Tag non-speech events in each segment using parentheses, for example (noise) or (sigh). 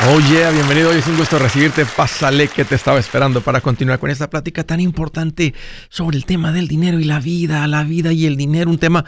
Yeah, bienvenido. Hoy es un gusto recibirte. Pásale que te estaba esperando para continuar con esta plática tan importante sobre el tema del dinero y la vida, la vida y el dinero. Un tema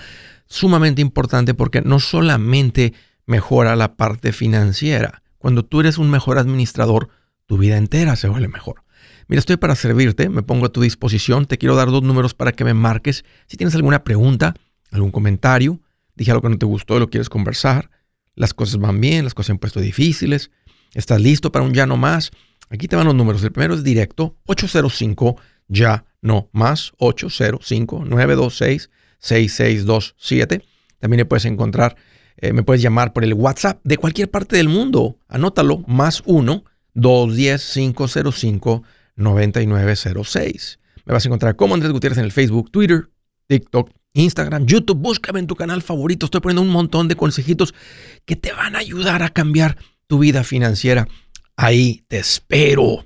sumamente importante porque no solamente mejora la parte financiera. Cuando tú eres un mejor administrador, tu vida entera se vuelve mejor. Mira, estoy para servirte, me pongo a tu disposición. Te quiero dar dos números para que me marques. Si tienes alguna pregunta, algún comentario, dije algo que no te gustó y lo quieres conversar, las cosas van bien, las cosas se han puesto difíciles ¿Estás listo para un ya no más? Aquí te van los números. El primero es directo, 805 ya no más, 805-926-6627. También me puedes encontrar, eh, me puedes llamar por el WhatsApp de cualquier parte del mundo. Anótalo, más 1-210-505-9906. Me vas a encontrar como Andrés Gutiérrez en el Facebook, Twitter, TikTok, Instagram, YouTube. Búscame en tu canal favorito. Estoy poniendo un montón de consejitos que te van a ayudar a cambiar tu vida financiera. Ahí te espero.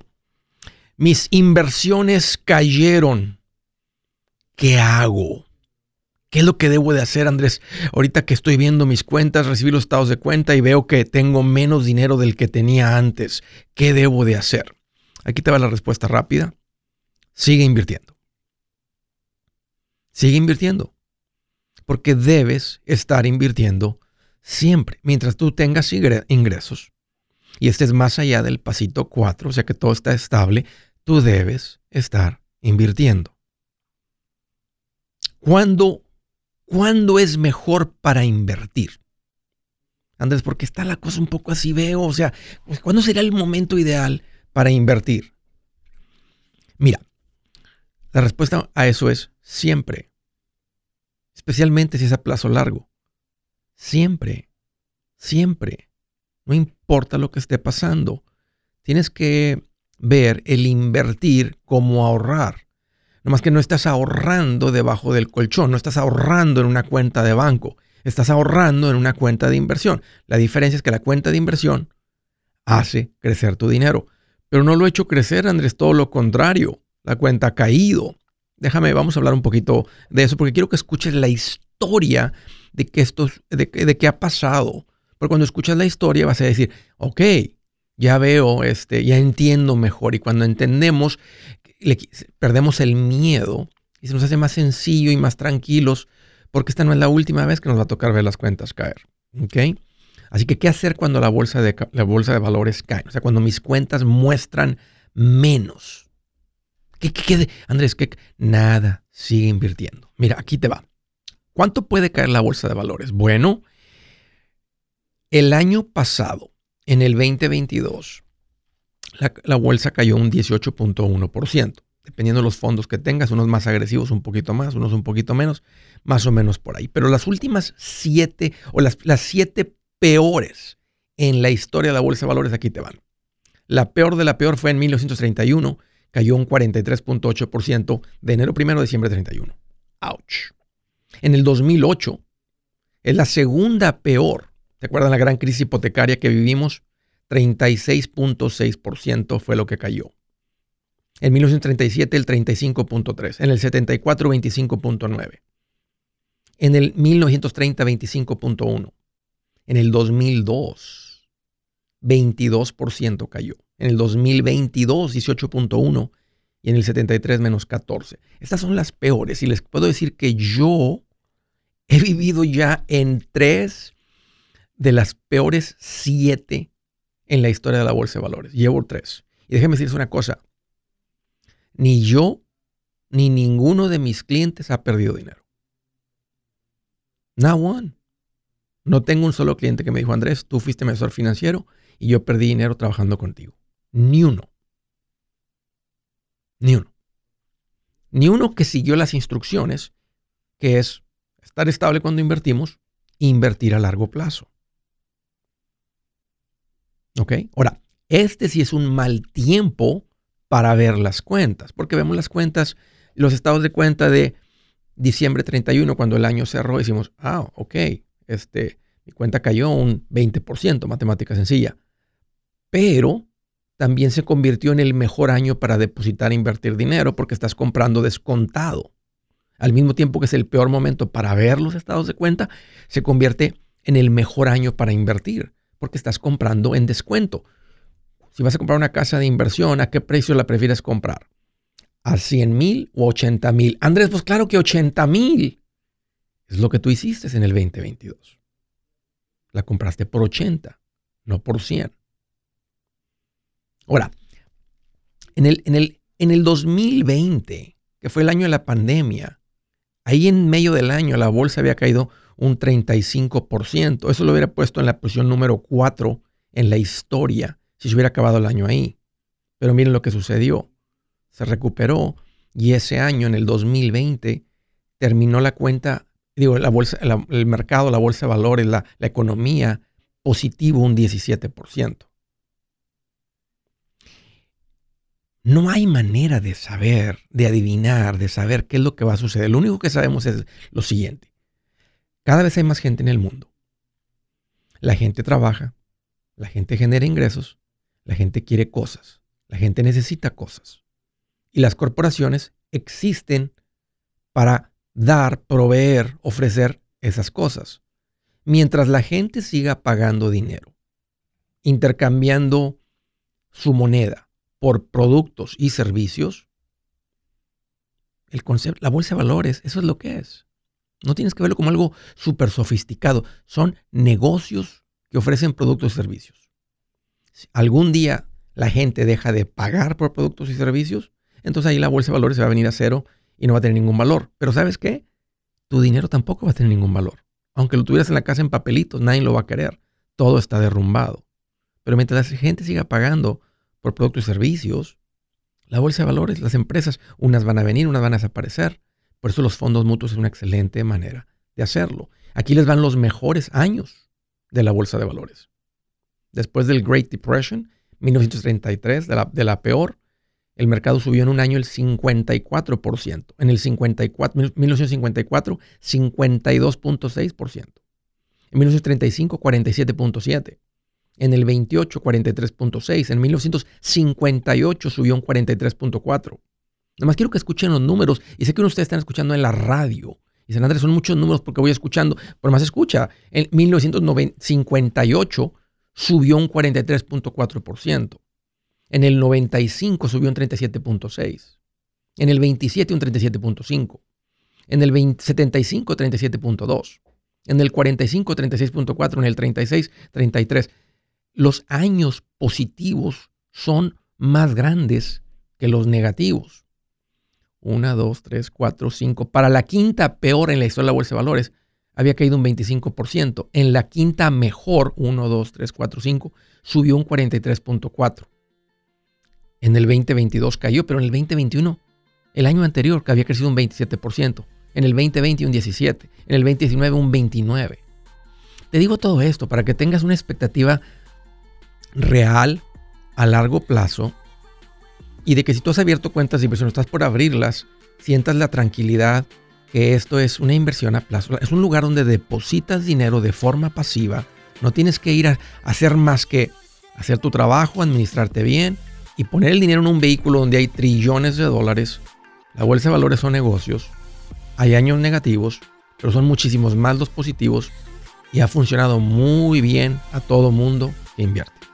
Mis inversiones cayeron. ¿Qué hago? ¿Qué es lo que debo de hacer, Andrés? Ahorita que estoy viendo mis cuentas, recibí los estados de cuenta y veo que tengo menos dinero del que tenía antes. ¿Qué debo de hacer? Aquí te va la respuesta rápida. Sigue invirtiendo. Sigue invirtiendo. Porque debes estar invirtiendo siempre. Mientras tú tengas ingresos, y estés más allá del pasito 4, o sea que todo está estable, tú debes estar invirtiendo. ¿Cuándo, ¿Cuándo es mejor para invertir? Andrés, porque está la cosa un poco así, veo, o sea, pues, ¿cuándo será el momento ideal para invertir? Mira, la respuesta a eso es siempre, especialmente si es a plazo largo. Siempre, siempre. No importa lo que esté pasando. Tienes que ver el invertir como ahorrar. No más que no estás ahorrando debajo del colchón, no estás ahorrando en una cuenta de banco, estás ahorrando en una cuenta de inversión. La diferencia es que la cuenta de inversión hace crecer tu dinero. Pero no lo he hecho crecer, Andrés, todo lo contrario. La cuenta ha caído. Déjame, vamos a hablar un poquito de eso, porque quiero que escuches la historia de que esto, de, de qué ha pasado porque cuando escuchas la historia vas a decir, ok, ya veo, este, ya entiendo mejor. Y cuando entendemos, perdemos el miedo y se nos hace más sencillo y más tranquilos, porque esta no es la última vez que nos va a tocar ver las cuentas caer. ¿Ok? Así que, ¿qué hacer cuando la bolsa de, la bolsa de valores cae? O sea, cuando mis cuentas muestran menos. ¿Qué, qué, Andrés, ¿qué? Nada, sigue invirtiendo. Mira, aquí te va. ¿Cuánto puede caer la bolsa de valores? Bueno, el año pasado, en el 2022, la, bolsa cayó un 18.1%. Dependiendo de los fondos que tengas, unos más agresivos, un poquito más, unos un poquito menos, más o menos por ahí. Pero las últimas siete o las, las siete peores en la historia de la bolsa de valores aquí te van. La peor de la peor fue en 1931, cayó un 43.8% de enero primero a diciembre 31. Ouch. En el 2008 es la segunda peor ¿Se acuerdan la gran crisis hipotecaria que vivimos? 36.6% fue lo que cayó. En 1937 el 35.3, en el 74 25.9, en el 1930 25.1, en el 2002 22% cayó, en el 2022 18.1 y en el 73 menos 14. Estas son las peores y les puedo decir que yo he vivido ya en tres de las peores siete en la historia de la bolsa de valores. Llevo tres. Y déjeme decirles una cosa. Ni yo ni ninguno de mis clientes ha perdido dinero. Not one. No tengo un solo cliente que me dijo, Andrés, tú fuiste asesor financiero y yo perdí dinero trabajando contigo. Ni uno. Ni uno. Ni uno que siguió las instrucciones, que es estar estable cuando invertimos, invertir a largo plazo. ¿Ok? Ahora, este sí es un mal tiempo para ver las cuentas, porque vemos las cuentas, los estados de cuenta de diciembre 31, cuando el año cerró, decimos, ah, ok, este, mi cuenta cayó un 20%, matemática sencilla. Pero también se convirtió en el mejor año para depositar e invertir dinero porque estás comprando descontado. Al mismo tiempo que es el peor momento para ver los estados de cuenta, se convierte en el mejor año para invertir porque estás comprando en descuento. si vas a comprar una casa de inversión, ¿a qué precio la prefieres comprar? ¿A 100 mil o 80 mil? Andrés, pues claro que 80 mil. Es lo que tú hiciste en el 2022. La compraste por 80, no por 100. Ahora, en el, en el, en el 2020, que fue el año de la pandemia, ahí en medio del año la bolsa había caído un 35%. Eso lo hubiera puesto en la posición número 4 en la historia si se hubiera acabado el año ahí. Pero miren lo que sucedió. Se recuperó y ese año, en el 2020, terminó la cuenta, digo, la bolsa, el mercado, la bolsa de valores, la, la economía positivo un 17%. No hay manera de saber, de adivinar, de saber qué es lo que va a suceder. Lo único que sabemos es lo siguiente. Cada vez hay más gente en el mundo. La gente trabaja, la gente genera ingresos, la gente quiere cosas, la gente necesita cosas. Y las corporaciones existen para dar, proveer, ofrecer esas cosas. Mientras la gente siga pagando dinero, intercambiando su moneda, por productos y servicios, el concepto, la bolsa de valores, eso es lo que es. No tienes que verlo como algo súper sofisticado. Son negocios que ofrecen productos y servicios. Si algún día la gente deja de pagar por productos y servicios, entonces ahí la bolsa de valores se va a venir a cero y no va a tener ningún valor. Pero ¿sabes qué? Tu dinero tampoco va a tener ningún valor. Aunque lo tuvieras en la casa en papelitos, nadie lo va a querer. Todo está derrumbado. Pero mientras la gente siga pagando por productos y servicios, la bolsa de valores, las empresas, unas van a venir, unas van a desaparecer. Por eso los fondos mutuos es una excelente manera de hacerlo. Aquí les van los mejores años de la bolsa de valores. Después del Great Depression, 1933, de la, de la peor, el mercado subió en un año el 54%. En el 54, 1954, 52.6%. En 1935, 47.7%. En el 28, 43.6. En 1958 subió un 43.4. Nomás quiero que escuchen los números. Y sé que ustedes están escuchando en la radio. Y dicen, Andrés, son muchos números porque voy escuchando. Pero más escucha. En 1958 subió un 43.4%. En el 95 subió un 37.6. En el 27 un 37.5. En el 75 37.2. En el 45 36.4. En el 36 33 los años positivos son más grandes que los negativos. Una, dos, tres, cuatro, cinco. Para la quinta peor en la historia de la bolsa de valores, había caído un 25%. En la quinta mejor, 1, 2, 3, 4, 5, subió un 43.4%. En el 2022 cayó, pero en el 2021, el año anterior, que había crecido un 27%. En el 2020 un 17%. En el 2019 un 29%. Te digo todo esto para que tengas una expectativa real a largo plazo y de que si tú has abierto cuentas de inversión, estás por abrirlas, sientas la tranquilidad que esto es una inversión a plazo. Es un lugar donde depositas dinero de forma pasiva. No tienes que ir a hacer más que hacer tu trabajo, administrarte bien y poner el dinero en un vehículo donde hay trillones de dólares. La bolsa de valores son negocios. Hay años negativos, pero son muchísimos más los positivos y ha funcionado muy bien a todo mundo que invierte.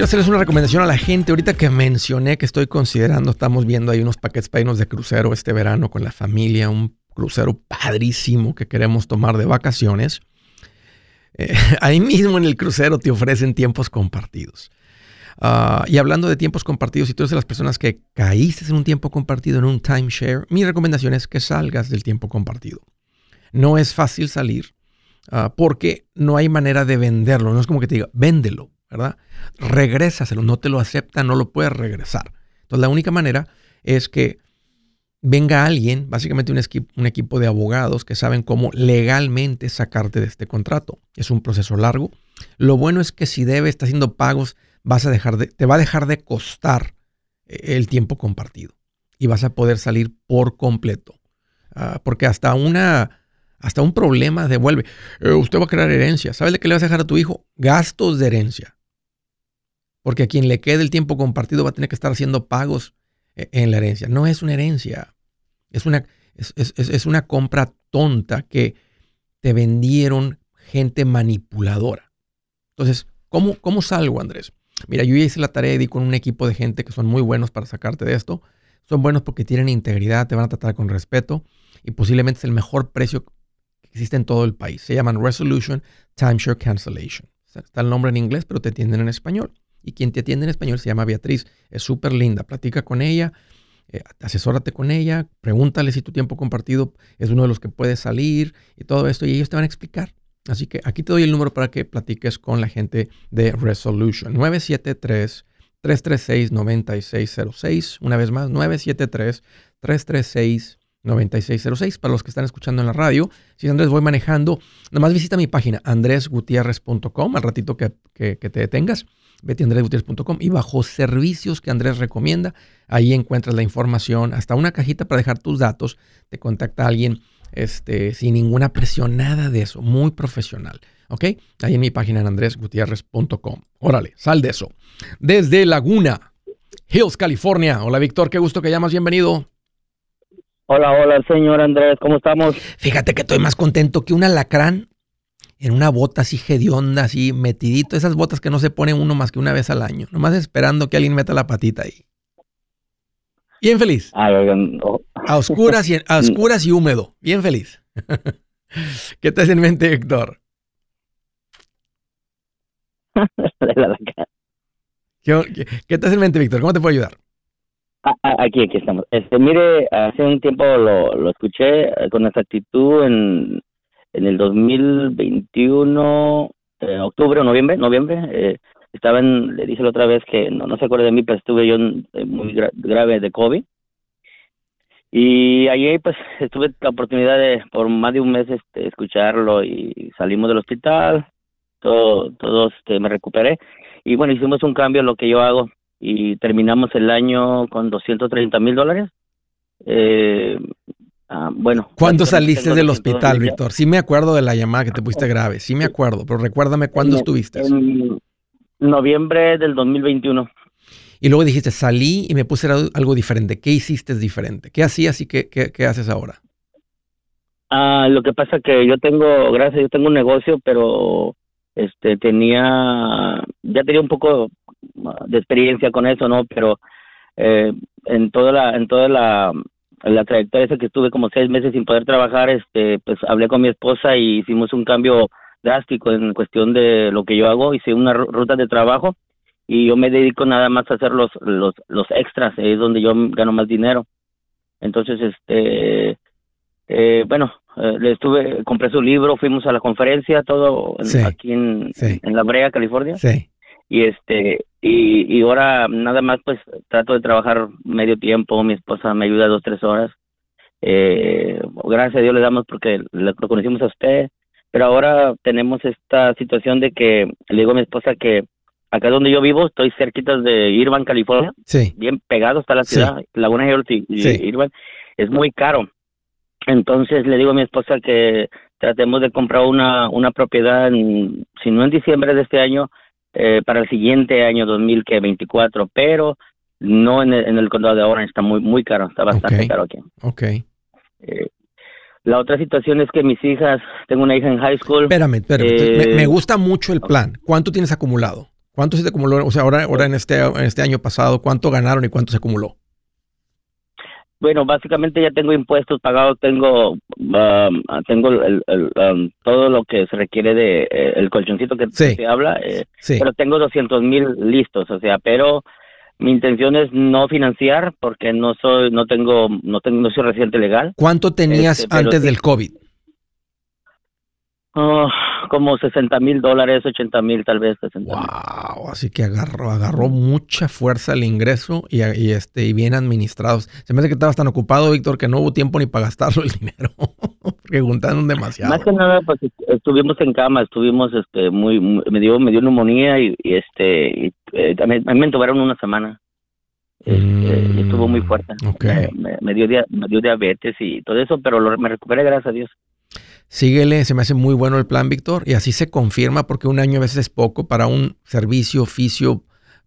Quiero hacerles una recomendación a la gente. Ahorita que mencioné que estoy considerando, estamos viendo ahí unos paquetes para de crucero este verano con la familia, un crucero padrísimo que queremos tomar de vacaciones. Eh, (laughs) ahí mismo en el crucero te ofrecen tiempos compartidos. Ah, y hablando de tiempos compartidos, si tú eres de las personas que caíste en un tiempo compartido, en un timeshare, mi recomendación es que salgas del tiempo compartido. No es fácil salir ah, porque no hay manera de venderlo. No es como que te diga, véndelo, ¿verdad? Regrésaselo, no te lo acepta, no lo puedes regresar. Entonces la única manera es que venga alguien, básicamente un, esqui- un equipo de abogados que saben cómo legalmente sacarte de este contrato. Es un proceso largo. Lo bueno es que si debe, está haciendo pagos, vas a dejar de, te va a dejar de costar eh, el tiempo compartido y vas a poder salir por completo. Ah, porque hasta una hasta un problema devuelve. Eh, usted va a crear herencia. ¿Sabe de qué le vas a dejar a tu hijo? Gastos de herencia. Porque a quien le quede el tiempo compartido va a tener que estar haciendo pagos eh, en la herencia. No es una herencia. Es una, es, es- una compra tonta que te vendieron gente manipuladora. Entonces, ¿cómo, ¿cómo salgo, Andrés? Mira, yo ya hice la tarea y di con un equipo de gente que son muy buenos para sacarte de esto. Son buenos porque tienen integridad, te van a tratar con respeto y posiblemente es el mejor precio que existe en todo el país. Se llaman Resolution Timeshare Cancellation. Está el nombre en inglés, pero te atienden en español. Y quien te atiende en español se llama Beatriz. Es súper linda. Platica con ella, eh, asesórate con ella, pregúntale si tu tiempo compartido es uno de los que puede salir y todo esto. Y ellos te van a explicar. Así que aquí te doy el número para que platiques con la gente de Resolution. 973 336-9606. Una vez más, 973-336-9606. Para los que están escuchando en la radio, si Andrés voy manejando, nomás visita mi página andresgutierrez.com. Al ratito que- que te detengas, vete a andresgutierrez.com y bajo servicios que Andrés recomienda, ahí encuentras la información, hasta una cajita para dejar tus datos. Te contacta alguien este, sin ninguna presión, nada de eso, muy profesional. ¿Ok? Ahí en mi página en andresgutierrez.com. Órale, sal de eso. Desde Laguna, Hills, California. Hola, Víctor, qué gusto que llamas, bienvenido. Hola, hola, señor Andrés, ¿cómo estamos? Fíjate que estoy más contento que un alacrán en una bota así hedionda, así metidito. Esas botas que no se pone uno más que una vez al año. Nomás esperando que alguien meta la patita ahí. Bien feliz. Oh, A oscuras y, a (laughs) oscuras y húmedo. Bien feliz. (laughs) ¿Qué te hace en mente, Héctor? (laughs) ¿Qué, qué, qué te hace en mente, Víctor? ¿Cómo te puedo ayudar? Ah, ah, aquí, aquí estamos. Este, mire, hace un tiempo lo, lo escuché eh, con exactitud en, en el 2021, eh, octubre o noviembre, noviembre. Eh, estaba le dije la otra vez que no, no se acuerda de mí, pero estuve yo muy gra- grave de COVID. Y allí pues tuve la oportunidad de por más de un mes este, escucharlo y salimos del hospital, todo, todos este, me recuperé y bueno, hicimos un cambio en lo que yo hago y terminamos el año con 230 mil dólares. Eh, ah, bueno. ¿Cuándo saliste del 200 hospital. Víctor? Sí me acuerdo de la llamada que te pusiste (laughs) grave. Sí me acuerdo, pero recuérdame cuándo En- estuviste. En noviembre del 2021. Y luego dijiste, salí y me puse algo diferente. ¿Qué hiciste diferente? ¿Qué hacías y qué, qué, qué haces ahora? Ah, lo que pasa que yo tengo, gracias, yo tengo un negocio, pero este tenía, ya tenía un poco de experiencia con eso, ¿no? Pero eh, en toda la, en toda la, la trayectoria esa que estuve como seis meses sin poder trabajar, este, pues hablé con mi esposa y hicimos un cambio drástico en cuestión de lo que yo hago. Hice una ruta de trabajo y yo me dedico nada más a hacer los, los, los extras, es donde yo gano más dinero. Entonces, este, eh, bueno, eh, le estuve, compré su libro, fuimos a la conferencia, todo aquí en, en La Brea, California. Sí y este y, y ahora nada más pues trato de trabajar medio tiempo mi esposa me ayuda dos tres horas eh, gracias a Dios le damos porque lo conocimos a usted pero ahora tenemos esta situación de que le digo a mi esposa que acá donde yo vivo estoy cerquita de Irvine California sí. bien pegado está la ciudad Laguna Hills y, Irvine es muy caro. Entonces le digo a mi esposa que tratemos de comprar una una propiedad si no en diciembre de este año eh, para el siguiente año 2024, pero no en el, condado de Orange, está muy muy caro, está bastante caro aquí. Ok. Eh, la otra situación es que mis hijas, tengo una hija en high school. Espérame, espérame. me, eh, gusta mucho el plan. ¿Cuánto tienes acumulado? ¿Cuánto se te acumuló? O sea, ahora, ahora en, este, en este año pasado, ¿cuánto ganaron y cuánto se acumuló? Bueno, básicamente ya tengo impuestos pagados, tengo um, tengo el, um, todo lo que se requiere de eh, el colchoncito que se habla, eh, pero tengo 200 mil listos, o sea, pero mi intención es no financiar porque no soy, no tengo, no tengo, no soy residente legal. ¿Cuánto tenías este, antes del COVID? Oh, como 60 mil dólares, 80 mil tal vez. 60, wow, así que agarró, agarró mucha fuerza el ingreso y, este, y bien administrados. Se me hace que estabas tan ocupado, Víctor, que no hubo tiempo ni para gastarlo el (laughs) dinero, preguntaron demasiado. Más que nada, pues estuvimos en cama, estuvimos, este, muy, me dio, me dio neumonía y, este, y, eh, me, me entubaron una semana. Este, estuvo muy fuerte. Okay. Me, dio me dio diabetes y todo eso, pero me recuperé gracias a Dios. Síguele, se me hace muy bueno el plan, Víctor, y así se confirma porque un año a veces es poco para un servicio, oficio,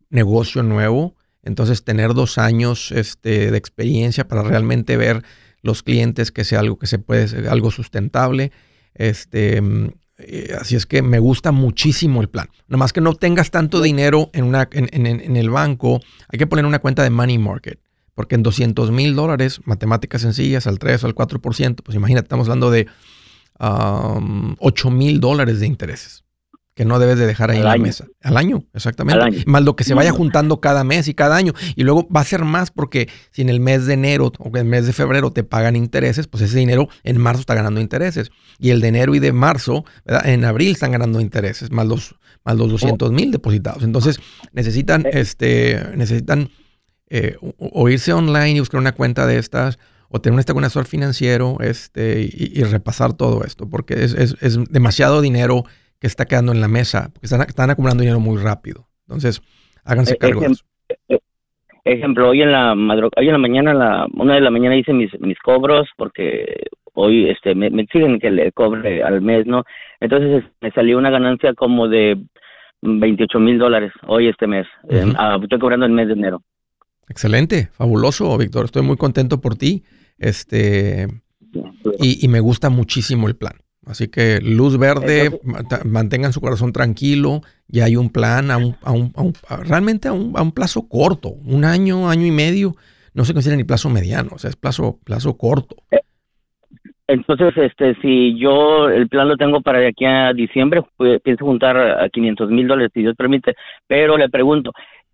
negocio nuevo. Entonces, tener dos años este, de experiencia para realmente ver los clientes que sea algo que se puede, ser algo sustentable. Este, eh, así es que me gusta muchísimo el plan. Nada más que no tengas tanto dinero en, una, en, en, el banco, hay que poner una cuenta de money market. Porque en 200 mil dólares, matemáticas sencillas, al 3 o al 4%, pues imagínate, estamos hablando de 8 mil dólares de intereses que no debes de dejar ahí en la mesa. Al año, exactamente. Más lo que se vaya juntando cada mes y cada año. Y luego va a ser más porque si en el mes de enero o en el mes de febrero te pagan intereses, pues ese dinero en marzo está ganando intereses. Y el de enero y de marzo, en abril están ganando intereses, más los, más los 200 mil depositados. Entonces necesitan, eh. este, necesitan eh, o irse online y buscar una cuenta de estas o tener un asesor financiero este, y, repasar todo esto, porque es, demasiado dinero que está quedando en la mesa, porque están, acumulando dinero muy rápido. Entonces, háganse eh, cargo de eso. Eh, ejemplo, hoy en la hoy en la mañana, la, una de la mañana hice mis, mis cobros porque hoy este me, me exigen que le cobre al mes, ¿no? Entonces me salió una ganancia como de 28 mil dólares hoy este mes. Eh, ah, estoy cobrando el mes de enero. Excelente, fabuloso, Víctor. Estoy muy contento por ti. Este, y, me gusta muchísimo el plan. Así que luz verde, mantengan su corazón tranquilo, y hay un plan a un, a un, realmente a un, a un, plazo corto, un año, año y medio, no se considera ni plazo mediano, o sea, es plazo, plazo corto. Entonces, este, si yo el plan lo tengo para de aquí a diciembre, pues, pienso juntar a 500 mil dólares, si Dios permite, pero le pregunto,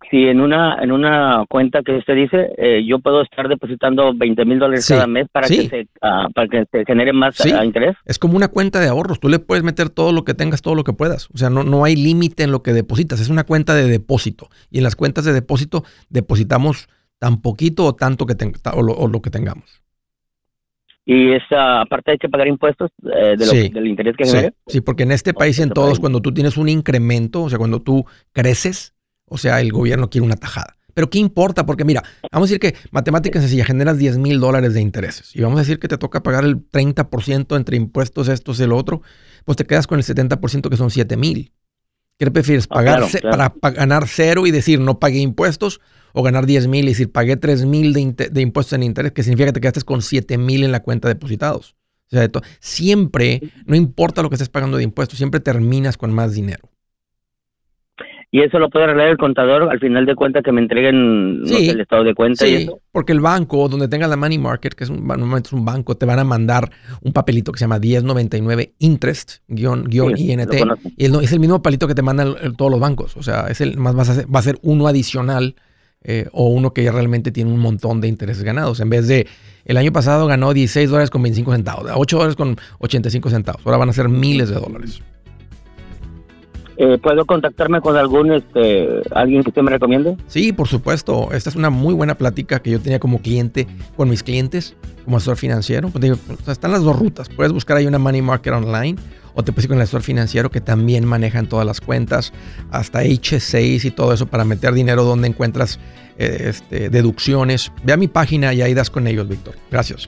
si en una en una cuenta que usted dice eh, yo puedo estar depositando 20 mil dólares cada mes para que se ah, para que se genere más ah, interés. Es como una cuenta de ahorros tú le puedes meter todo lo que tengas todo lo que puedas o sea no no hay límite en lo que depositas es una cuenta de depósito y en las cuentas de depósito depositamos tan poquito o tanto que o, lo, que tengamos. Y esa aparte hay que pagar impuestos eh, de del interés que genere. Sí porque en este país y en todos cuando tú tienes un incremento o sea cuando tú creces o sea, el gobierno quiere una tajada. Pero ¿qué importa? Porque mira, vamos a decir que matemática sencilla, generas 10 mil dólares de intereses y vamos a decir que te toca pagar el 30% entre impuestos, estos y el otro, pues te quedas con el 70% que son 7 mil. ¿Qué prefieres? Ah, ¿Pagar para ganar cero y decir no pagué impuestos? ¿O ganar 10 mil y decir pagué 3 mil de, impuestos en interés? Que significa que te quedaste con 7 mil en la cuenta depositados. O sea, siempre, no importa lo que estés pagando de impuestos, siempre terminas con más dinero. Y eso lo puede arreglar el contador al final de cuentas que me entreguen no Sí. sé, el estado de cuenta y Sí, eso. porque el banco, donde tengas la money market, que es un, normalmente es un banco, te van a mandar un papelito que se llama 1099 interest, guion, guion Sí, INT. Y es, el mismo palito que te mandan el- todos los bancos. O sea, es el más vas a hacer- va a ser uno adicional eh, o uno que ya realmente tiene un montón de intereses ganados. En vez de el año pasado ganó 16 dólares con 25 centavos, 8 dólares con 85 centavos. Ahora van a ser miles de dólares. Eh, ¿Puedo contactarme con algún, este, alguien que usted me recomiende? Sí, por supuesto. Esta es una muy buena plática que yo tenía como cliente con mis clientes, como asesor financiero. Pues o sea, están las dos rutas. Puedes buscar ahí una money market online o te puedes ir con el asesor financiero que también manejan todas las cuentas, hasta H6 y todo eso para meter dinero donde encuentras eh, este, deducciones. Ve a mi página y ahí das con ellos, Víctor. Gracias.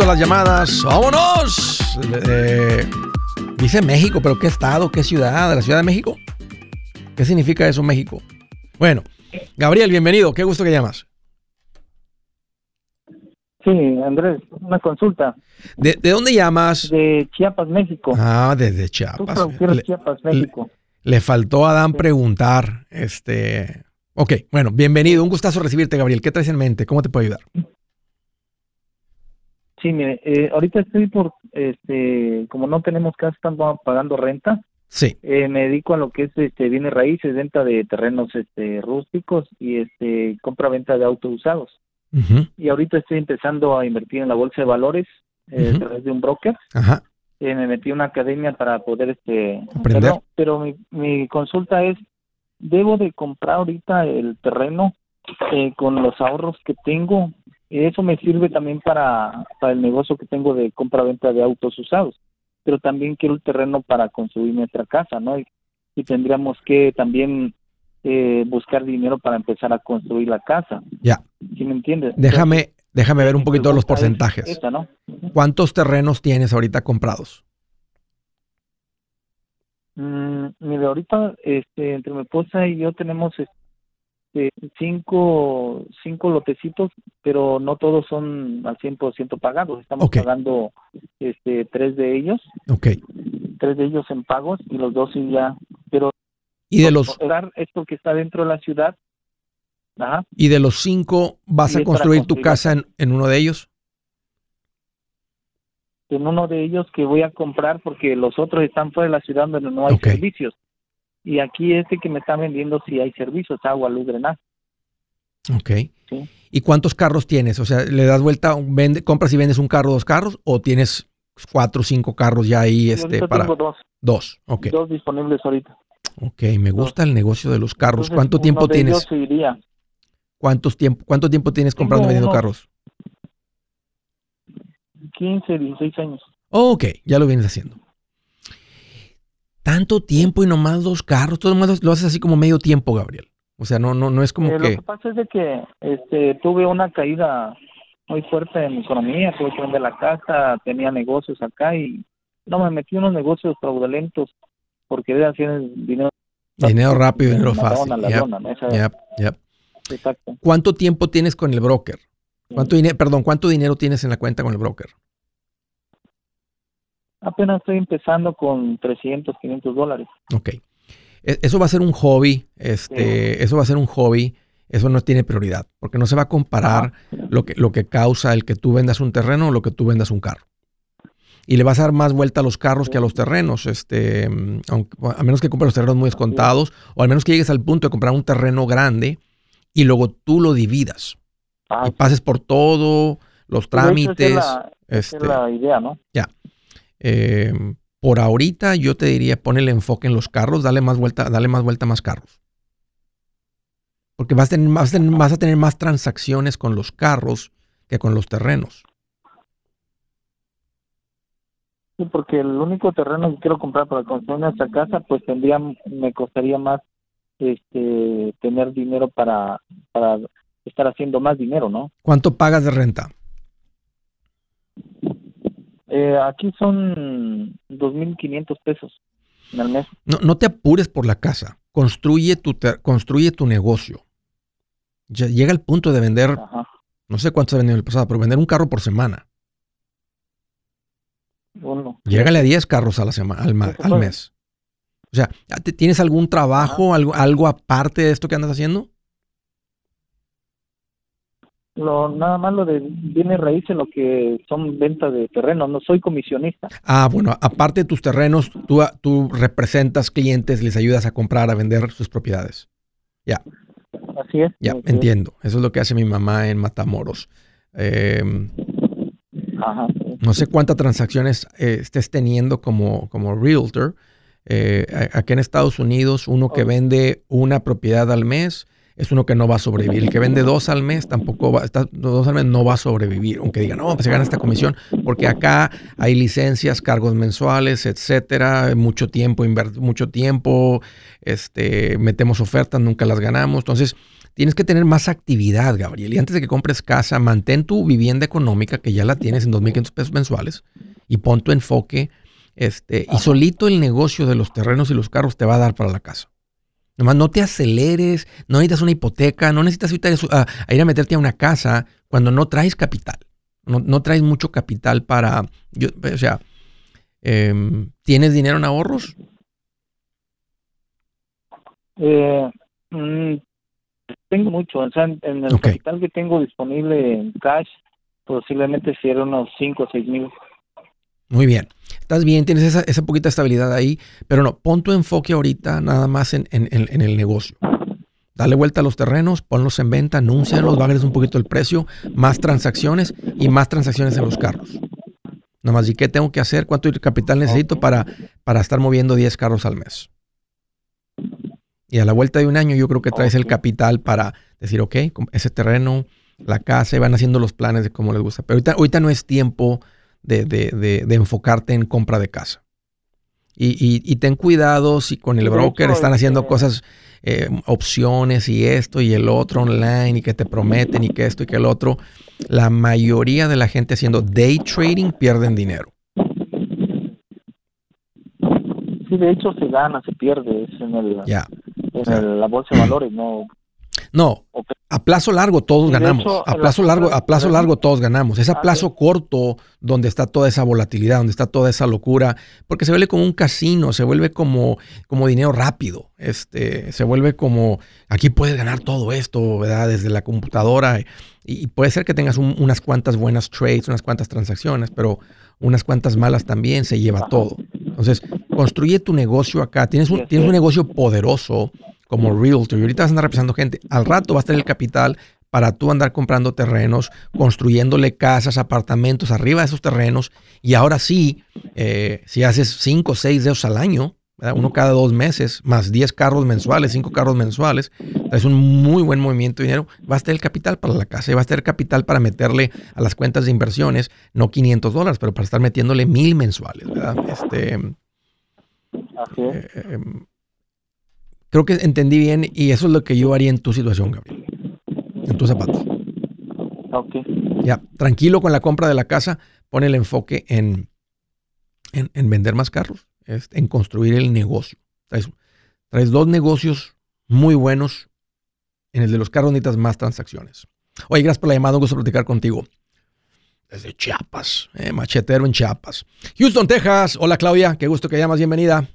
A las llamadas. ¡Vámonos! Eh, dice México, pero ¿qué estado? ¿Qué ciudad? ¿De la Ciudad de México? ¿Qué significa eso, México? Bueno, Gabriel, bienvenido. Qué gusto que llamas. Sí, Andrés, una consulta ¿De, de dónde llamas? de Chiapas, México. Ah, desde Chiapas. Le, Chiapas, México. le faltó a Adán preguntar. Este. Ok, bueno, bienvenido. Un gustazo recibirte, Gabriel. ¿Qué traes en mente? ¿Cómo te puedo ayudar? Sí, mire, eh, ahorita estoy por, este, como no tenemos casa, estamos pagando renta. Sí. Eh, me dedico a lo que es, este, bienes raíces, venta de terrenos, este, rústicos y, este, compra-venta de autos usados. Ujú, Y ahorita estoy empezando a invertir en la bolsa de valores eh, a través de un broker. Ajá. Eh, me metí a una academia para poder, este, Aprender. hacerlo. Pero mi, mi consulta es, ¿debo de comprar ahorita el terreno eh, con los ahorros que tengo? Eso me sirve también para, para el negocio que tengo de compra-venta de autos usados. Pero también quiero el terreno para construir nuestra casa, ¿no? Y, y tendríamos que también eh, buscar dinero para empezar a construir la casa. Ya. ¿Sí me entiendes? Déjame, déjame ver un poquito los porcentajes. esa, ¿no? ¿Cuántos terrenos tienes ahorita comprados? Mm, mire, ahorita este, entre mi esposa y yo tenemos este, cinco, cinco lotecitos, pero no todos son al 100% pagados. Estamos pagando este, tres de ellos, tres de ellos en pagos y los dos sí ya. Pero Y de los, es porque está dentro de la ciudad. Ajá. y de los cinco, ¿vas Y a construir tu casa en, en uno de ellos? En uno de ellos que voy a comprar porque los otros están fuera de la ciudad donde no hay servicios. Y aquí este que me está vendiendo sí hay servicios, agua, luz, drenaje. Ok. Sí. ¿Y cuántos carros tienes? O sea, ¿le das vuelta, vende, compras y vendes un carro, dos carros? ¿O tienes cuatro o cinco carros ya ahí este, para tengo dos, dos? Ok. dos disponibles ahorita. Ok, me gusta el negocio de los carros. Entonces, ¿Cuánto tiempo de tienes? ellos. ¿Cuántos tiempo, ¿Cuánto tiempo tienes comprando y vendiendo carros? 15, 16 años. Ok, ya lo vienes haciendo. Tanto tiempo y nomás dos carros, todo nomás lo haces así como medio tiempo, Gabriel. O sea, no, no, no es como Eh, Lo que. que pasa es de que este, tuve una caída muy fuerte en mi economía, tuve que vender la casa, tenía negocios acá y no me metí en unos negocios fraudulentos porque de hacer dinero Dinero rápido, dinero fácil. Exacto. ¿Cuánto tiempo tienes con el broker? ¿Cuánto dinero, perdón, cuánto dinero tienes en la cuenta con el broker? Apenas estoy empezando con 300, 500 dólares. Ok. E- Eso va a ser un hobby, este, eso va a ser un hobby eso no tiene prioridad, porque no se va a comparar lo que, lo que causa el que tú vendas un terreno o lo que tú vendas un carro. Y le vas a dar más vuelta a los carros que a los terrenos, este, a menos que compres los terrenos muy descontados, o al menos que llegues al punto de comprar un terreno grande y luego tú lo dividas. Ah, y pases por todo, los trámites. Esa es la, la este, idea, ¿no? Ya. Eh, por ahorita yo te diría, pon el enfoque en los carros, dale más vuelta, dale más vuelta a más carros. Porque vas a, tener, vas, a tener, más transacciones con los carros que con los terrenos. Sí, porque el único terreno que quiero comprar para construir nuestra casa, pues tendría, me costaría más este tener dinero para, para estar haciendo más dinero, ¿no? ¿Cuánto pagas de renta? Eh, aquí son 2.500 pesos en el mes. No, no te apures por la casa. Construye tu, construye tu negocio. llega el punto de vender, no sé cuánto se vendido en el pasado, pero vender un carro por semana. Bueno, Llégale a 10 carros a la semana, al, al mes. O sea, ¿tienes algún trabajo, algo, algo aparte de esto que andas haciendo? Lo nada más lo de bienes raíces lo que son ventas de terreno no soy comisionista. Ah bueno aparte de tus terrenos tú tú representas clientes les ayudas a comprar a vender sus propiedades. Ya. Así es. Ya entiendo. Eso es lo que hace mi mamá en Matamoros. Em, Ajá, no sé cuántas transacciones eh, estés teniendo como como realtor eh, aquí en Estados Unidos uno que vende una propiedad al mes es uno que no va a sobrevivir. El que vende dos al mes tampoco va, está, dos al mes no va a sobrevivir, aunque digan, no, pues se gana esta comisión, porque acá hay licencias, cargos mensuales, etcétera, mucho tiempo, mucho tiempo, este, metemos ofertas, nunca las ganamos. Entonces, tienes que tener más actividad, Gabriel. Y antes de que compres casa, mantén tu vivienda económica, que ya la tienes en 2.500 pesos mensuales, y pon tu enfoque. Este, y solito el negocio de los terrenos y los carros te va a dar para la casa. Nomás no te aceleres, no necesitas una hipoteca, no necesitas ir a, meterte a una casa cuando no traes capital. No, traes mucho capital para, yo, o sea, em, ¿tienes dinero en ahorros? Eh, mm, tengo mucho, o sea, en, el capital que tengo disponible en cash, posiblemente si era unos 5 o 6 mil. Muy bien. Estás bien, tienes esa, esa poquita estabilidad ahí, pero no, pon tu enfoque ahorita nada más en, el negocio. Dale vuelta a los terrenos, ponlos en venta, anúncialos, bájales un poquito el precio, más transacciones y más transacciones en los carros. Nada más, ¿y qué tengo que hacer? ¿Cuánto capital necesito para, para estar moviendo 10 carros al mes? Y a la vuelta de un año yo creo que traes el capital para decir, ok, ese terreno, la casa, y van haciendo los planes de cómo les gusta. Pero ahorita, ahorita no es tiempo de, de, de, enfocarte en compra de casa. Y, y, ten cuidado si con el broker están haciendo cosas, eh, opciones y esto y el otro online y que te prometen y que esto y que el otro. La mayoría de la gente haciendo day trading pierden dinero. Sí, de hecho se gana, se pierde en, el, en la bolsa de valores, no no, a plazo largo todos ganamos. a plazo largo, a plazo largo todos ganamos. Es a plazo corto donde está toda esa volatilidad, donde está toda esa locura, porque se vuelve como un casino, se vuelve como, como dinero rápido. Este, se vuelve como aquí puedes ganar todo esto, ¿verdad? Desde la computadora. Y, puede ser que tengas unas cuantas buenas trades, unas cuantas transacciones, pero unas cuantas malas también se lleva todo. Entonces, construye tu negocio acá. Tienes un, tienes un negocio poderoso como realtor. Y ahorita vas a andar representando gente, al rato vas a tener el capital para tú andar comprando terrenos, construyéndole casas, apartamentos arriba de esos terrenos. Y ahora sí, eh, si haces 5 o 6 de esos al año, uno cada dos meses, más 10 carros mensuales, 5 carros mensuales, es un muy buen movimiento de dinero, vas a tener el capital para la casa y vas a tener capital para meterle a las cuentas de inversiones, no 500 dólares, pero para estar metiéndole mil mensuales, ¿verdad? Este, eh, em, Creo que entendí bien y eso es lo que yo haría en tu situación, Gabriel. En tus zapatos. Ok. Ya, tranquilo con la compra de la casa, pon el enfoque en, en, vender más carros, en construir el negocio. Traes, dos negocios muy buenos. En el de los carros necesitas más transacciones. Oye, gracias por la llamada, un gusto platicar contigo. Desde Chiapas, eh, machetero en Chiapas. Houston, Texas. Hola Claudia, qué gusto que llamas, bienvenida.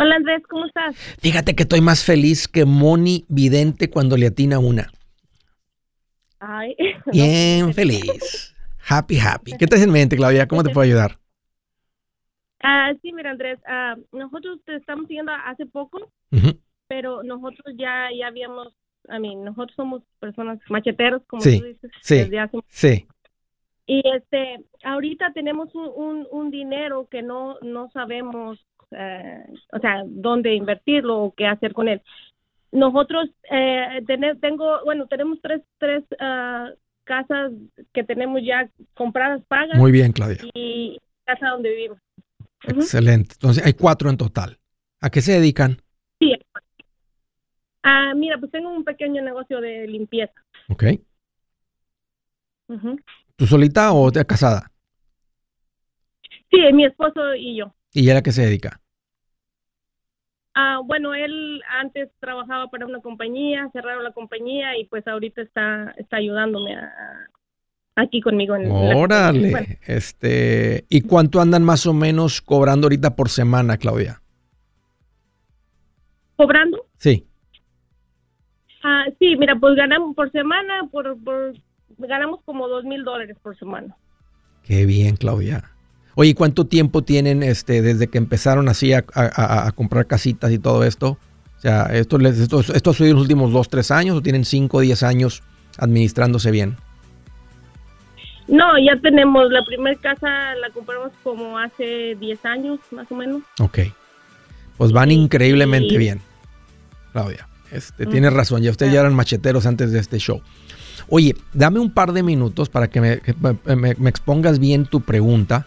Hola Andrés, ¿cómo estás? Fíjate que estoy más feliz que Moni Vidente cuando le atina una. Ay. (laughs) Bien feliz. Happy, happy. (laughs) ¿Qué te en mente, Claudia? ¿Cómo te puedo ayudar? Ah, sí, mira Andrés, ah, nosotros te estamos siguiendo hace poco, pero nosotros ya, ya habíamos, a mí, nosotros somos personas macheteros, como Sí, tú dices, sí. desde hace Sí. Y este, ahorita tenemos un, un, un dinero que no, no sabemos, eh, o sea, dónde invertirlo o qué hacer con él. Nosotros, eh, tene- tengo, bueno, tenemos tres, tres ah, casas que tenemos ya compradas, pagas Muy bien, Claudia. y casa donde vivimos. Excelente. Entonces, hay cuatro en total. ¿A qué se dedican? Sí. Ah, mira, pues tengo un pequeño negocio de limpieza. Ok. ¿Tú solita o te casada? Sí, mi esposo y yo. ¿Y ella a qué se dedica? Ah, bueno, él antes trabajaba para una compañía, cerraron la compañía y pues ahorita está está ayudándome a- aquí conmigo en la Órale. Bueno, Este, ¿y cuánto andan más o menos cobrando ahorita por semana, Claudia? cobrando. Sí. Ah, sí, mira, pues ganamos por semana, por, por ganamos como dos mil dólares por semana. Qué bien, Claudia. Oye, ¿y ¿cuánto tiempo tienen este desde que empezaron así a, a- a- a comprar casitas y todo esto? O sea, ¿esto, les, esto, esto ha en los últimos dos, tres años o tienen cinco o diez años administrándose bien? No, ya tenemos la primera casa la compramos como hace 10 años más o menos. Ok. Pues van increíblemente sí. bien, Claudia. Este, Tienes razón, ya ustedes ya eran macheteros antes de este show. Oye, dame un par de minutos para que me, que me- me- me expongas bien tu pregunta.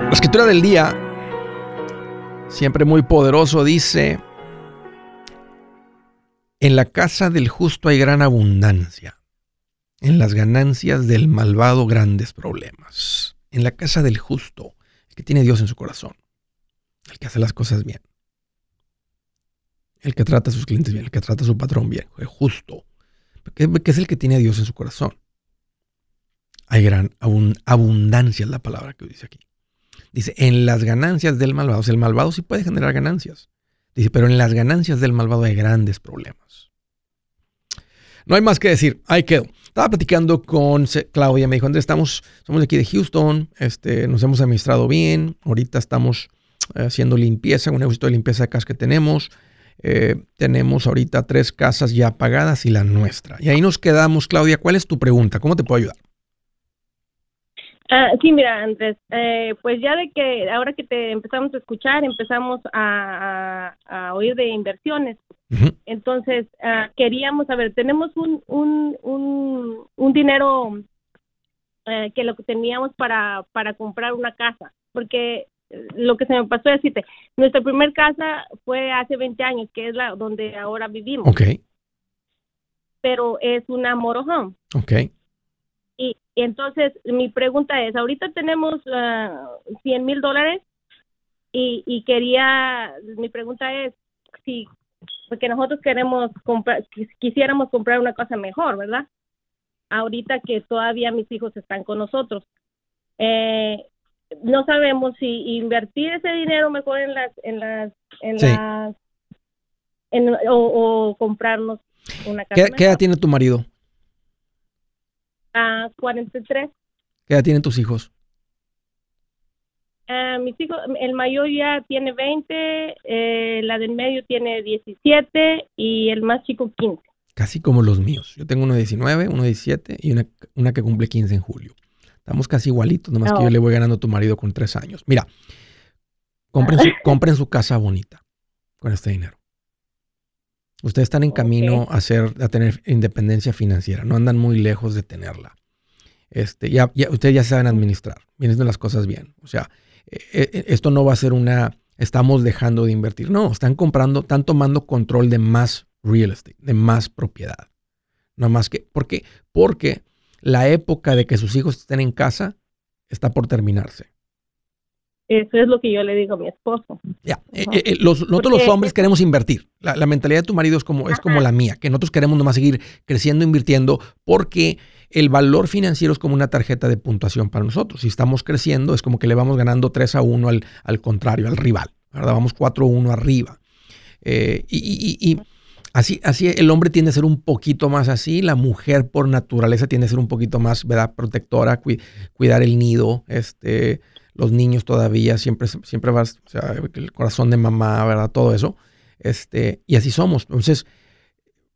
La escritura del día, siempre muy poderoso, dice, en la casa del justo hay gran abundancia, en las ganancias del malvado grandes problemas. En la casa del justo, el que tiene Dios en su corazón, el que hace las cosas bien, el que trata a sus clientes bien, el que trata a su patrón bien, el justo, que, es el que tiene Dios en su corazón. Hay gran abun- abundancia, es la palabra que dice aquí. Dice, en las ganancias del malvado, o sea, el malvado sí puede generar ganancias. Dice, pero en las ganancias del malvado hay grandes problemas. No hay más que decir, ahí quedó. Estaba platicando con Claudia, me dijo, Andrés, estamos, somos de aquí de Houston, este, nos hemos administrado bien, ahorita estamos eh, haciendo limpieza, un negocio de limpieza de casa que tenemos. Eh, tenemos ahorita tres casas ya pagadas y la nuestra. Y ahí nos quedamos, Claudia, ¿cuál es tu pregunta? ¿Cómo te puedo ayudar? Ah, sí, mira, Andrés, eh, pues ya de que ahora que te empezamos a escuchar, empezamos a oír de inversiones. Entonces, ah, queríamos saber, tenemos un, un, un, un dinero eh, que lo que teníamos para, para comprar una casa, porque eh, lo que se me pasó es decirte, nuestra primer casa fue hace 20 años, que es la donde ahora vivimos, Ok, pero es una motorhome. ok. Y, y entonces mi pregunta es, ahorita tenemos ah, 100 mil dólares y, y quería, mi pregunta es si, porque nosotros queremos comprar, quis- quisiéramos comprar una cosa mejor, ¿verdad? Ahorita que todavía mis hijos están con nosotros. Eh, no sabemos si invertir ese dinero mejor en las, en las, en las, en, o, comprarnos una casa. ¿Qué, ¿Qué, edad tiene tu marido? Ah, 43. ¿Qué edad tienen tus hijos? Uh, mis hijos, el mayor ya tiene 20, eh, la del medio tiene 17 y el más chico 15. Casi como los míos. Yo tengo uno de 19, uno de 17 y una, una que cumple 15 en julio. Estamos casi igualitos, nomás que yo le voy ganando a tu marido con tres años. Mira, compren su, (laughs) compren su casa bonita con este dinero. Ustedes están en camino a, hacer, a tener independencia financiera, no andan muy lejos de tenerla. Este, ya, ya, ustedes ya saben administrar, vienen las cosas bien. O sea, esto no va a ser una, estamos dejando de invertir. No, están comprando, están tomando control de más real estate, de más propiedad. No más que, ¿por qué? Porque la época de que sus hijos estén en casa está por terminarse. Eso es lo que yo le digo a mi esposo. Ya, eh, nosotros los hombres queremos invertir. La, mentalidad de tu marido es como, es como la mía, que nosotros queremos nomás seguir creciendo, invirtiendo, porque el valor financiero es como una tarjeta de puntuación para nosotros. Si estamos creciendo, es como que le vamos ganando 3 a 1 al, al contrario, al rival. ¿verdad? Vamos 4 a 1 arriba. Eh, y, así, así el hombre tiende a ser un poquito más así, la mujer por naturaleza tiende a ser un poquito más, ¿verdad? Protectora, cuidar el nido, este, los niños todavía, siempre, siempre vas, o sea, el corazón de mamá, ¿verdad? Todo eso. Este, y así somos. Entonces,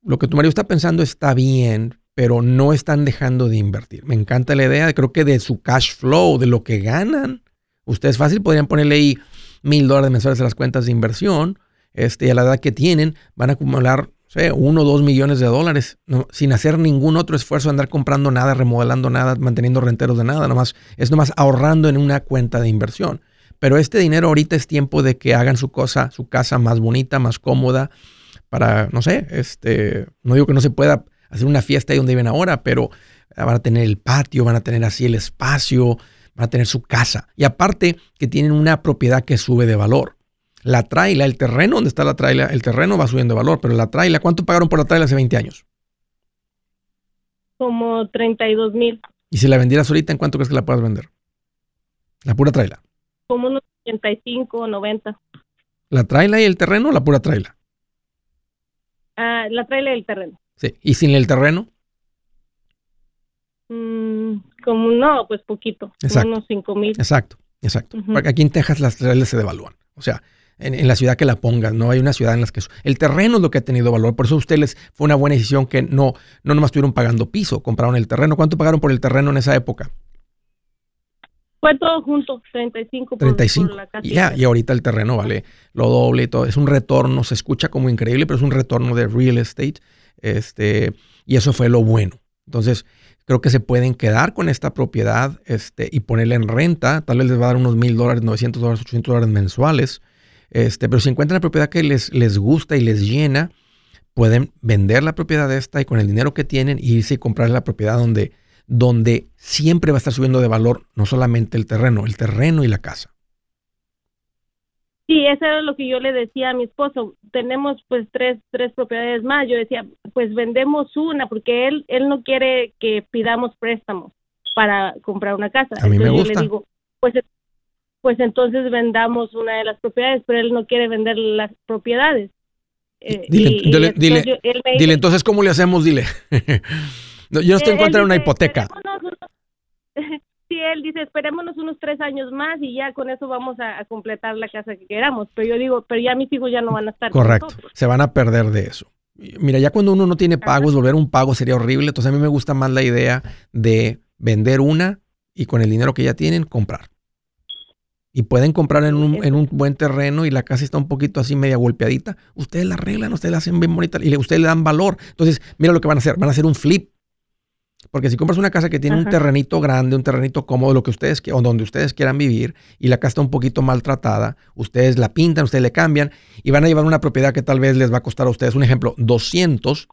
lo que tu marido está pensando está bien, pero no están dejando de invertir. Me encanta la idea, creo que de su cash flow, de lo que ganan. Ustedes fácil podrían ponerle ahí mil dólares mensuales a las cuentas de inversión. Este, y a la edad que tienen, van a acumular, sé, uno o dos millones de dólares, sin hacer ningún otro esfuerzo andar comprando nada, remodelando nada, manteniendo renteros de nada. Nomás, es nomás ahorrando en una cuenta de inversión. Pero este dinero ahorita es tiempo de que hagan su cosa, su casa más bonita, más cómoda, para, no sé, este, no digo que no se pueda hacer una fiesta ahí donde viven ahora, pero van a tener el patio, van a tener así el espacio, van a tener su casa. Y aparte que tienen una propiedad que sube de valor. La traila, el terreno donde está la traila, el terreno va subiendo de valor, pero la traila, ¿cuánto pagaron por la traila hace 20 años? Como 32 mil. ¿Y si la vendieras ahorita, en cuánto crees que la puedas vender? La pura traila. Como unos 85 o 90. ¿La traila y el terreno o la pura traila? Ah, la traila y el terreno. Sí. ¿Y sin el terreno? Mm, como no, pues poquito. Exacto. Unos 5 mil. Exacto, exacto. Porque aquí en Texas las trailers se devalúan. O sea, en, la ciudad que la pongas, no hay una ciudad en la que el terreno es lo que ha tenido valor. Por eso a ustedes fue una buena decisión que no, no nomás estuvieron pagando piso, compraron el terreno. ¿Cuánto pagaron por el terreno en esa época? Fue todo junto, 35 por, 35. la casa. Ya, y ahorita el terreno vale lo doble y todo. Es un retorno, se escucha como increíble, pero es un retorno de real estate. Este, y eso fue lo bueno. Entonces, creo que se pueden quedar con esta propiedad este, y ponerla en renta. Tal vez les va a dar unos mil dólares, 900 dólares, 800 dólares mensuales. Este, pero si encuentran la propiedad que les, les gusta y les llena, pueden vender la propiedad esta y con el dinero que tienen irse y comprar la propiedad donde donde siempre va a estar subiendo de valor no solamente el terreno, el terreno y la casa. Sí, eso era lo que yo le decía a mi esposo. Tenemos pues tres, tres propiedades más. Yo decía, pues vendemos una porque él, él no quiere que pidamos préstamos para comprar una casa. A mí me gusta. Yo le digo, pues, pues entonces vendamos una de las propiedades, pero él no quiere vender las propiedades. Eh, dile, dile, dile, entonces, ¿cómo le hacemos? Dile. (laughs) yo no estoy en contra de una hipoteca. (laughs) Sí, él dice, esperémonos unos tres años más y ya con eso vamos a, completar la casa que queramos. Pero yo digo, pero ya mis hijos ya no van a estar. Correcto, se van a perder de eso. Mira, ya cuando uno no tiene pagos, volver un pago sería horrible. Entonces a mí me gusta más la idea de vender una y con el dinero que ya tienen, comprar. Y pueden comprar en un, en un buen terreno y la casa está un poquito así media golpeadita. Ustedes la arreglan, ustedes la hacen bien bonita y ustedes le dan valor. Entonces, mira lo que van a hacer. Van a hacer un flip porque si compras una casa que tiene un terrenito grande, un terrenito cómodo, lo que ustedes o donde ustedes quieran vivir, y la casa está un poquito maltratada, ustedes la pintan, ustedes le cambian y van a llevar una propiedad que tal vez les va a costar a ustedes, un ejemplo, 200,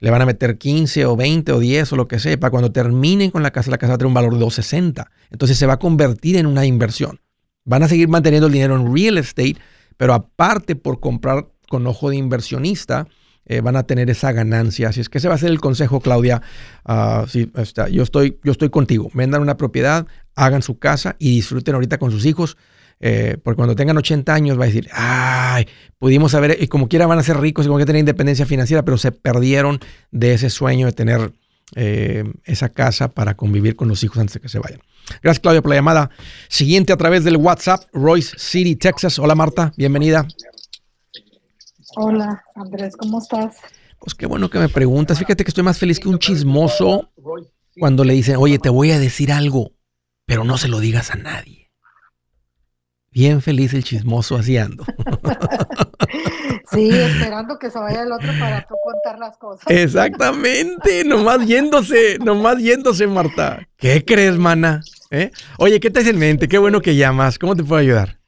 le van a meter 15 o 20 o 10 o lo que sea, para cuando terminen con la casa, la casa va a tener un valor de 260. Entonces se va a convertir en una inversión. Van a seguir manteniendo el dinero en real estate, pero aparte por comprar con ojo de inversionista, eh, van a tener esa ganancia. Así es que ese va a ser el consejo, Claudia. Ah, sí, está, yo, estoy, yo estoy contigo. Vendan una propiedad, hagan su casa y disfruten ahorita con sus hijos. Eh, porque cuando tengan 80 años va a decir, ay, pudimos saber, y como quiera van a ser ricos y como que tener independencia financiera, pero se perdieron de ese sueño de tener eh, esa casa para convivir con los hijos antes de que se vayan. Gracias, Claudia, por la llamada. Siguiente a través del WhatsApp, Royce City, Texas. Hola, Marta, bienvenida. Hola, Andrés, ¿cómo estás? Pues qué bueno que me preguntas. Fíjate que estoy más feliz que un chismoso cuando le dicen, oye, te voy a decir algo, pero no se lo digas a nadie. Bien feliz el chismoso así ando. (laughs) Sí, esperando que se vaya el otro para tú contar las cosas. Exactamente, nomás yéndose, nomás yéndose, Marta. ¿Qué crees, mana? ¿Eh? Oye, ¿qué te hace en mente? Qué bueno que llamas. ¿Cómo te puedo ayudar?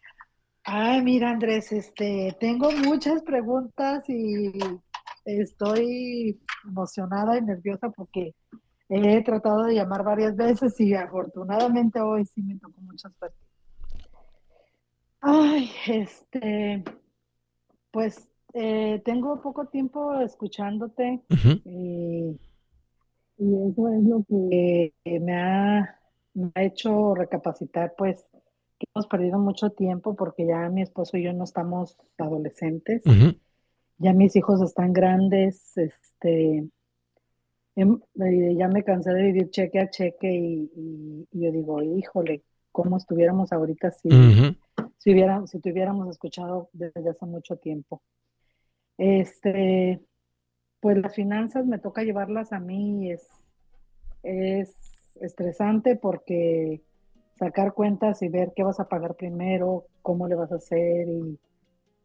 Ay, mira, Andrés, este, tengo muchas preguntas y estoy emocionada y nerviosa porque he tratado de llamar varias veces y afortunadamente hoy sí me tocó muchas suerte. Ay, este, pues eh, tengo poco tiempo escuchándote y, eso es lo que me ha, hecho recapacitar, pues, que hemos perdido mucho tiempo porque ya mi esposo y yo no estamos adolescentes, ya mis hijos están grandes, este, em, ya me cansé de vivir cheque a cheque y, yo digo, híjole, ¿cómo estuviéramos ahorita si, si, hubiera, si tuviéramos escuchado desde hace mucho tiempo? Este, pues las finanzas me toca llevarlas a mí, es, es estresante porque sacar cuentas y ver qué vas a pagar primero, cómo le vas a hacer y,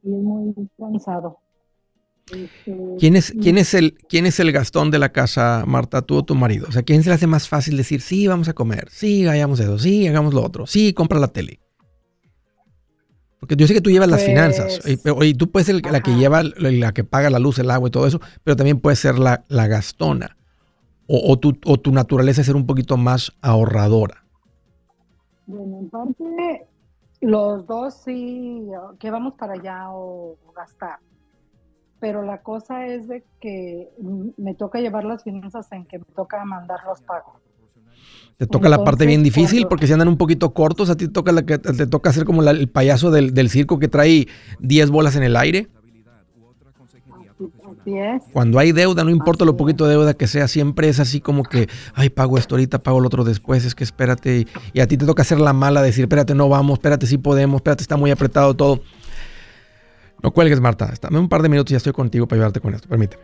es muy cansado. Este, ¿Quién es, quién, es el, ¿Quién es el Gastón de la casa, Marta, tú o tu marido? O sea, ¿quién se le hace más fácil decir, sí, vamos a comer, sí, hagamos eso, sí, hagamos lo otro, sí, compra la tele? Porque yo sé que tú llevas las finanzas, y, y, tú puedes ser la que lleva, la que paga la luz, el agua y todo eso, pero también puedes ser la, la gastona. O, tu, o tu naturaleza es ser un poquito más ahorradora. Bueno, en parte, los dos sí, que vamos para allá o, gastar. Pero la cosa es de que me toca llevar las finanzas en que me toca mandar los pagos. Te toca la parte bien difícil porque si andan un poquito cortos, a ti te toca, la que, te toca hacer como el payaso del, circo que trae 10 bolas en el aire. Cuando hay deuda, no importa lo poquito de deuda que sea, siempre es así como que, ay, pago esto ahorita, pago lo otro después, es que espérate. Y, a ti te toca hacer la mala, decir, espérate, no vamos, espérate, sí podemos, espérate, está muy apretado todo. No cuelgues, Marta. Dame un par de minutos y ya estoy contigo para ayudarte con esto. Permíteme.